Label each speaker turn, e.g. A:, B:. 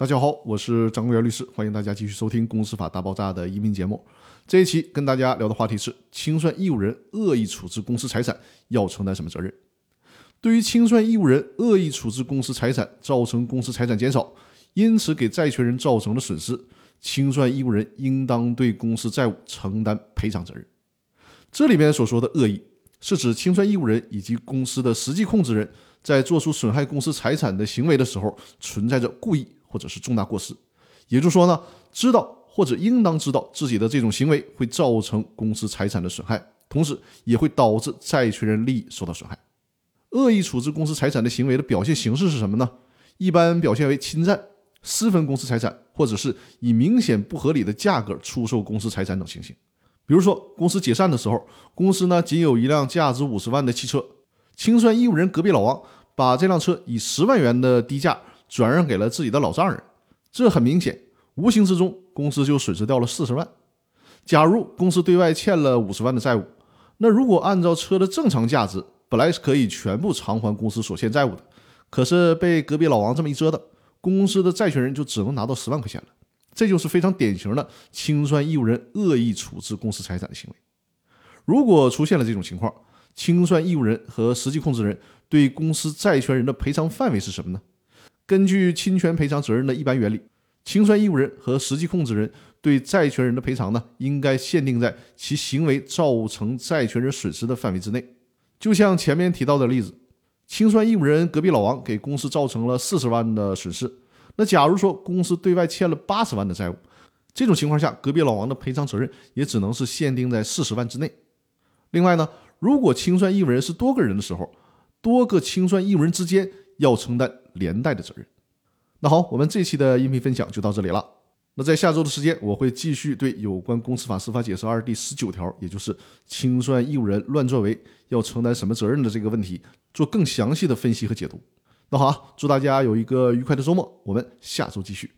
A: 大家好，我是张国元律师，欢迎大家继续收听《公司法大爆炸》的音频节目。这一期跟大家聊的话题是：清算义务人恶意处置公司财产要承担什么责任？对于清算义务人恶意处置公司财产，造成公司财产减少，因此给债权人造成的损失，清算义务人应当对公司债务承担赔偿责任。这里面所说的恶意，是指清算义务人以及公司的实际控制人在做出损害公司财产的行为的时候，存在着故意。或者是重大过失，也就是说呢，知道或者应当知道自己的这种行为会造成公司财产的损害，同时也会导致债权人利益受到损害。恶意处置公司财产的行为的表现形式是什么呢？一般表现为侵占、私分公司财产，或者是以明显不合理的价格出售公司财产等情形。比如说，公司解散的时候，公司呢仅有一辆价值五十万的汽车，清算义务人隔壁老王把这辆车以十万元的低价。转让给了自己的老丈人，这很明显，无形之中公司就损失掉了四十万。假如公司对外欠了五十万的债务，那如果按照车的正常价值，本来是可以全部偿还公司所欠债务的，可是被隔壁老王这么一折腾，公司的债权人就只能拿到十万块钱了。这就是非常典型的清算义务人恶意处置公司财产的行为。如果出现了这种情况，清算义务人和实际控制人对公司债权人的赔偿范围是什么呢？根据侵权赔偿责任的一般原理，清算义务人和实际控制人对债权人的赔偿呢，应该限定在其行为造成债权人损失的范围之内。就像前面提到的例子，清算义务人隔壁老王给公司造成了四十万的损失，那假如说公司对外欠了八十万的债务，这种情况下，隔壁老王的赔偿责任也只能是限定在四十万之内。另外呢，如果清算义务人是多个人的时候，多个清算义务人之间。要承担连带的责任。那好，我们这期的音频分享就到这里了。那在下周的时间，我会继续对有关《公司法司法解释二》第十九条，也就是清算义务人乱作为要承担什么责任的这个问题，做更详细的分析和解读。那好，祝大家有一个愉快的周末，我们下周继续。